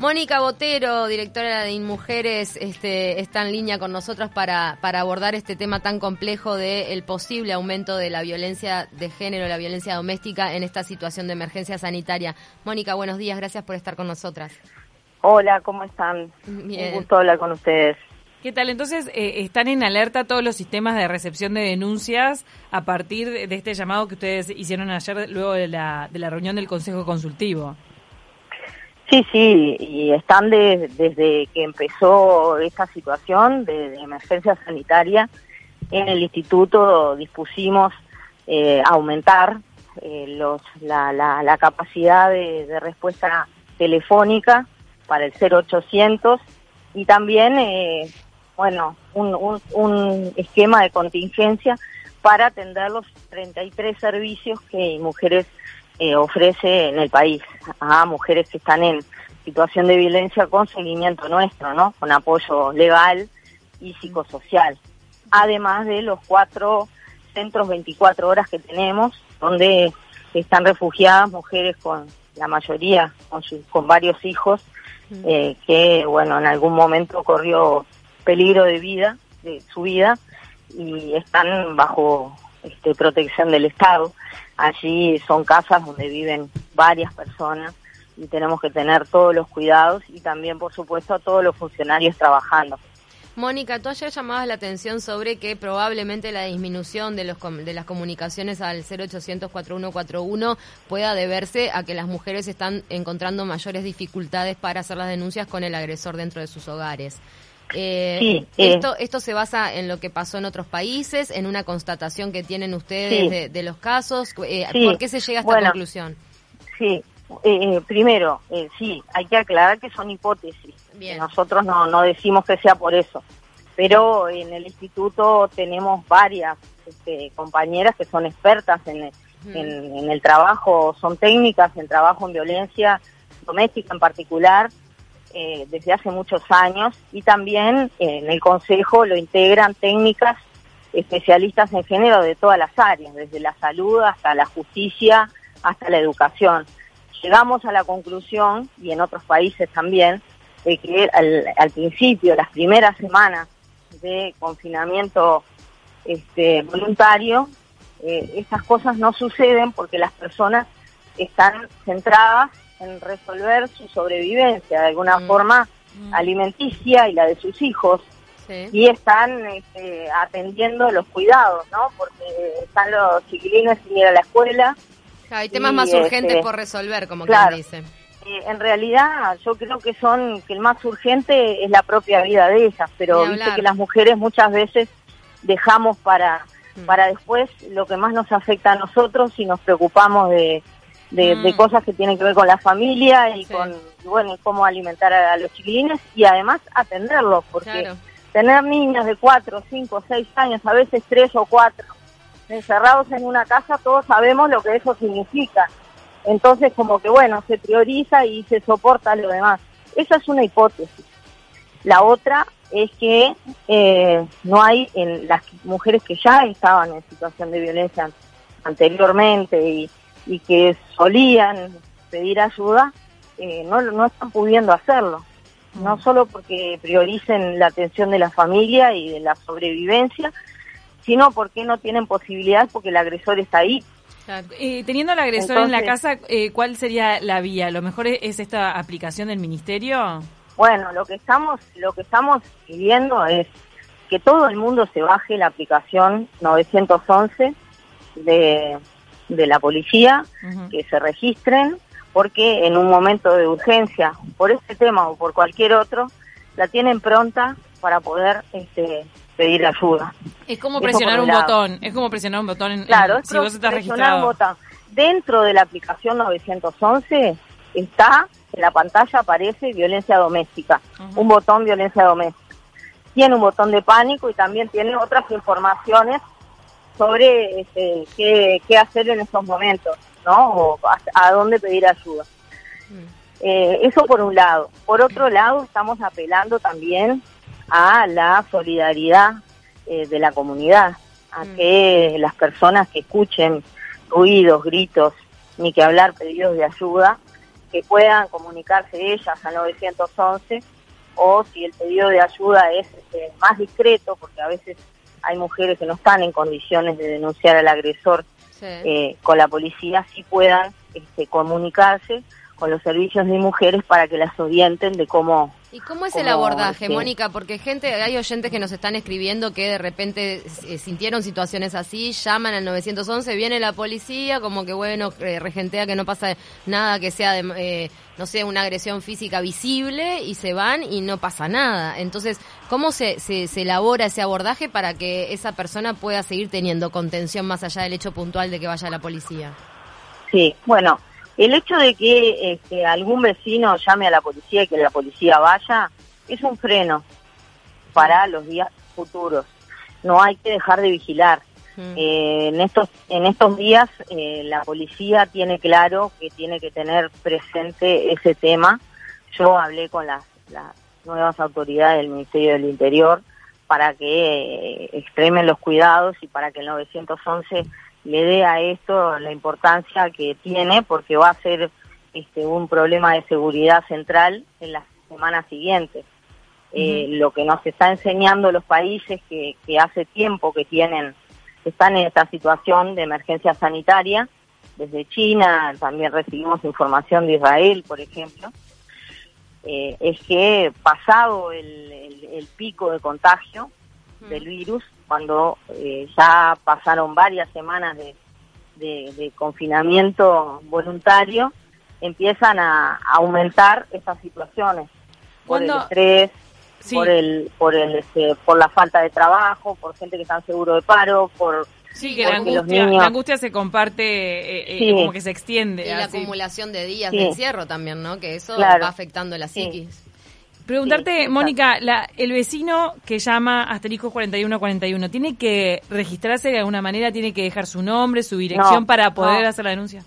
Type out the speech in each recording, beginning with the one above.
Mónica Botero, directora de InMujeres, este, está en línea con nosotros para, para abordar este tema tan complejo del posible aumento de la violencia de género, la violencia doméstica en esta situación de emergencia sanitaria. Mónica, buenos días, gracias por estar con nosotras. Hola, ¿cómo están? Bien. Un gusto hablar con ustedes. ¿Qué tal? Entonces, eh, ¿están en alerta todos los sistemas de recepción de denuncias a partir de este llamado que ustedes hicieron ayer luego de la, de la reunión del Consejo Consultivo? Sí, sí, y están desde que empezó esta situación de, emergencia sanitaria. En el instituto dispusimos eh, aumentar eh, los, la, la, capacidad de, respuesta telefónica para el 0800 y también, eh, bueno, un, un, un esquema de contingencia para atender los 33 servicios que mujeres eh, ofrece en el país a mujeres que están en situación de violencia con seguimiento nuestro, ¿no? Con apoyo legal y psicosocial. Además de los cuatro centros 24 horas que tenemos, donde están refugiadas mujeres con la mayoría con, con varios hijos, eh, que bueno, en algún momento corrió peligro de vida, de su vida, y están bajo este, protección del Estado. Allí son casas donde viven varias personas y tenemos que tener todos los cuidados y también, por supuesto, a todos los funcionarios trabajando. Mónica, tú ayer llamabas la atención sobre que probablemente la disminución de, los, de las comunicaciones al 0800-4141 pueda deberse a que las mujeres están encontrando mayores dificultades para hacer las denuncias con el agresor dentro de sus hogares. Eh, sí, eh. esto, ¿Esto se basa en lo que pasó en otros países, en una constatación que tienen ustedes de, los casos? Eh, ¿Por qué se llega a esta conclusión? Sí, primero, sí, hay que aclarar que son hipótesis. Nosotros no, no decimos que sea por eso. Pero en el instituto tenemos varias este, compañeras que son expertas en, en el trabajo, son técnicas en trabajo en violencia doméstica en particular, eh, desde hace muchos años y también eh, en el Consejo lo integran técnicas especialistas en género de todas las áreas, desde la salud hasta la justicia, hasta la educación. Llegamos a la conclusión, y en otros países también, de que al, principio, las primeras semanas de confinamiento este, voluntario, eh, estas cosas no suceden porque las personas están centradas en resolver su sobrevivencia de alguna mm. forma mm. alimenticia y la de sus hijos. Y están este, atendiendo los cuidados, ¿no? Porque están los chiquilines sin ir a la escuela. hay temas más urgentes este, por resolver, como claro, quien dice. en realidad yo creo que son que el más urgente es la propia vida de ellas, pero viste que las mujeres muchas veces dejamos para mm. para después lo que más nos afecta a nosotros y nos preocupamos de, de, mm. cosas que tienen que ver con la familia y con, bueno, cómo alimentar a, los chiquilines y además atenderlos, porque tener niños de 4, 5, 6 años, a veces 3 o 4, encerrados en una casa, todos sabemos lo que eso significa. Entonces, como que bueno, se prioriza y se soporta lo demás. Esa es una hipótesis. La otra es que eh, no hay en las mujeres que ya estaban en situación de violencia anteriormente y, y que solían pedir ayuda, eh, no, no están pudiendo hacerlo. No mm. solo porque prioricen la atención de la familia y de la sobrevivencia, sino porque no tienen posibilidad porque el agresor está ahí. Eh, teniendo al agresor en la casa, eh, ¿cuál sería la vía? ¿Lo mejor es esta aplicación del ministerio? Bueno, lo que estamos, lo que estamos pidiendo es que todo el mundo se baje la aplicación 911 de, de la policía, que se registren, porque en un momento de urgencia, por este tema o por cualquier otro, la tienen pronta para poder este, pedir ayuda. Es como presionar un botón, es como presionar un botón en, claro, si vos estás registrado. botón. Dentro de la aplicación 911 está, en la pantalla aparece violencia doméstica, un botón violencia doméstica. Tiene un botón de pánico y también tiene otras informaciones sobre este, qué, hacer en estos momentos, ¿no? O a, dónde pedir ayuda. Mm. Eh, eso por un lado. Por otro lado, estamos apelando también a la solidaridad eh, de la comunidad, a mm. que las personas que escuchen ruidos, gritos, ni que hablar pedidos de ayuda, que puedan comunicarse ellas al 911 o si el pedido de ayuda es este, más discreto, porque a veces hay mujeres que no están en condiciones de denunciar al agresor eh, con la policía, si puedan este, comunicarse con los servicios de mujeres para que las orienten de cómo ¿Y cómo es el abordaje, Mónica? Porque gente, hay oyentes que nos están escribiendo que de repente eh, sintieron situaciones así, llaman al 911, viene la policía, como que bueno, eh, regentea que no pasa nada, que sea, de, eh, no sé, una agresión física visible y se van y no pasa nada. Entonces, ¿cómo se, se, se elabora ese abordaje para que esa persona pueda seguir teniendo contención más allá del hecho puntual de que vaya la policía? Sí, bueno, el hecho de que este, algún vecino llame a la policía y que la policía vaya es un freno para los días futuros. No hay que dejar de vigilar. Mm. Eh, en estos en estos días eh, la policía tiene claro que tiene que tener presente ese tema. Yo hablé con las, nuevas autoridades del Ministerio del Interior para que eh, extremen los cuidados y para que el 911 le dé a esto la importancia que tiene porque va a ser este, un problema de seguridad central en las semanas siguientes. Eh, lo que nos está enseñando los países que, que hace tiempo que tienen, están en esta situación de emergencia sanitaria, desde China, también recibimos información de Israel, por ejemplo, eh, es que pasado el, el pico de contagio del virus, cuando eh, ya pasaron varias semanas de, confinamiento voluntario, empiezan a, aumentar estas situaciones por el estrés, por el por el este, por la falta de trabajo, por gente que está en seguro de paro, por Sí, que la angustia, la angustia, se comparte, eh, eh, como que se extiende. Y la acumulación de días de encierro también, ¿no? Que eso va afectando la psiquis. Preguntarte, Mónica, la, el vecino que llama asterisco 4141, ¿tiene que registrarse de alguna manera? ¿Tiene que dejar su nombre, su dirección para poder hacer la denuncia?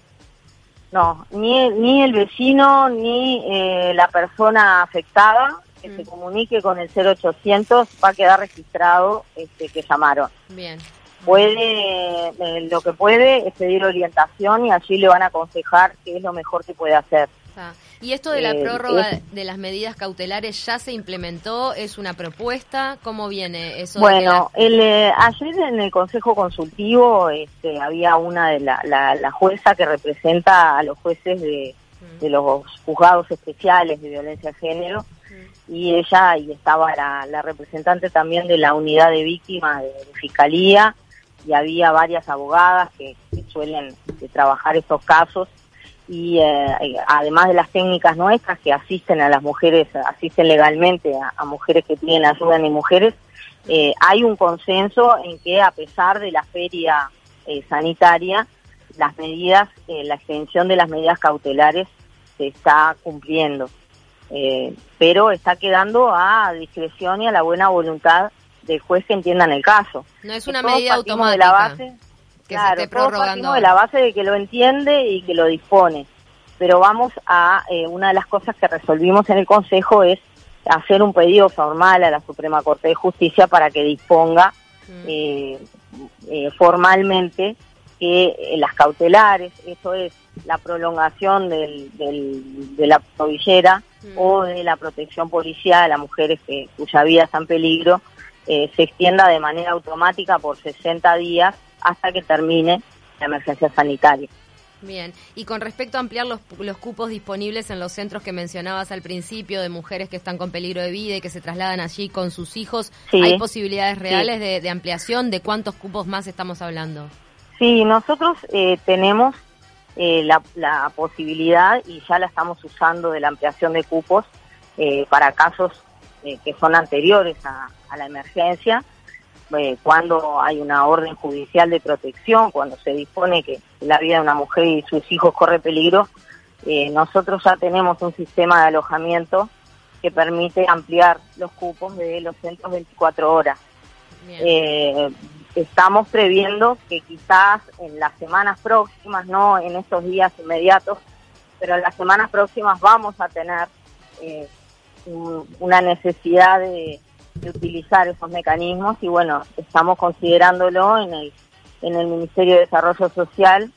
No, ni, ni el vecino ni eh, la persona afectada que se mm. comunique con el 0800 va a quedar registrado este, que llamaron. Bien. Puede, eh, lo que puede es pedir orientación y allí le van a aconsejar qué es lo mejor que puede hacer. ¿Y esto de la eh, prórroga de las medidas cautelares ya se implementó? ¿Es una propuesta? ¿Cómo viene eso? Bueno, el, eh, ayer en el Consejo Consultivo este, había una de la, la, jueza que representa a los jueces de, mm. de los juzgados especiales de violencia de género mm. y ella y estaba la, la, representante también de la unidad de víctimas de, Fiscalía y había varias abogadas que, que suelen trabajar estos casos y eh, además de las técnicas nuestras que asisten a las mujeres, asisten legalmente a, mujeres que tienen ayuda en mujeres, eh, hay un consenso en que a pesar de la feria eh, sanitaria, las medidas, la extensión de las medidas cautelares se está cumpliendo, pero está quedando a discreción y a la buena voluntad del juez que entiendan el caso. No es una medida automática. De la base, claro, de la base de que lo entiende y que lo dispone. Pero vamos a, eh, una de las cosas que resolvimos en el Consejo es hacer un pedido formal a la Suprema Corte de Justicia para que disponga mm. eh, eh, formalmente que las cautelares, eso es la prolongación del, de la tobillera mm. o de la protección policial a las mujeres que, cuya vida está en peligro, se extienda de manera automática por 60 días hasta que termine la emergencia sanitaria. Bien, y con respecto a ampliar los, los, cupos disponibles en los centros que mencionabas al principio de mujeres que están con peligro de vida y que se trasladan allí con sus hijos, ¿hay posibilidades reales de, ampliación? ¿De cuántos cupos más estamos hablando? Sí, nosotros eh, tenemos eh, la, posibilidad y ya la estamos usando de la ampliación de cupos eh, para casos que son anteriores a la emergencia eh, cuando hay una orden judicial de protección, cuando se dispone que la vida de una mujer y sus hijos corre peligro, eh, nosotros ya tenemos un sistema de alojamiento que permite ampliar los cupos de los centros 24 horas. Eh, estamos previendo que quizás en las semanas próximas, no en estos días inmediatos, pero en las semanas próximas vamos a tener una necesidad de de utilizar esos mecanismos y bueno, estamos considerándolo en el, en el Ministerio de Desarrollo Social,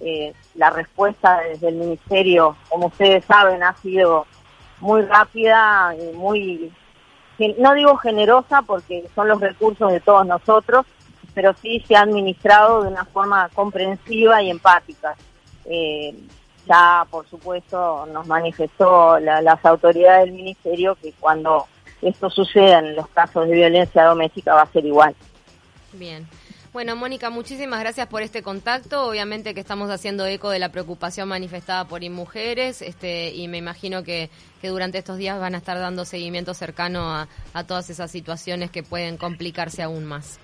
eh, la respuesta desde el Ministerio, como ustedes saben, ha sido muy rápida y muy, no digo generosa porque son los recursos de todos nosotros, pero sí se ha administrado de una forma comprensiva y empática. Eh, ya, por supuesto, nos manifestó las autoridades del Ministerio que cuando esto suceda en los casos de violencia doméstica va a ser igual. Bien. Bueno, Mónica, muchísimas gracias por este contacto. Obviamente que estamos haciendo eco de la preocupación manifestada por InMujeres este, y me imagino que, que durante estos días van a estar dando seguimiento cercano a, a todas esas situaciones que pueden complicarse aún más.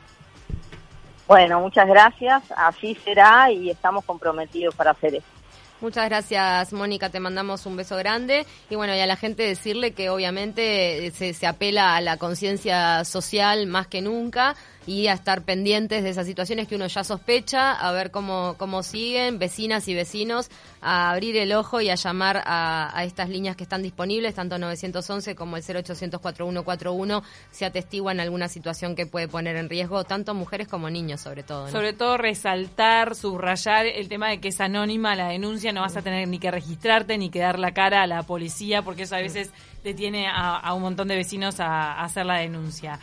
Bueno, muchas gracias. Así será y estamos comprometidos para hacer eso. Muchas gracias, Mónica. Te mandamos un beso grande. Y bueno, y a la gente decirle que obviamente se, se apela a la conciencia social más que nunca y a estar pendientes de esas situaciones que uno ya sospecha, a ver cómo, cómo siguen, vecinas y vecinos, a abrir el ojo y a llamar a, a estas líneas que están disponibles, tanto 911 como el 0800 4141, si atestiguan alguna situación que puede poner en riesgo tanto mujeres como niños, sobre todo. Sobre todo resaltar, subrayar el tema de que es anónima la denuncia, no vas a tener ni que registrarte ni que dar la cara a la policía, porque eso a veces detiene a, a un montón de vecinos a, a hacer la denuncia.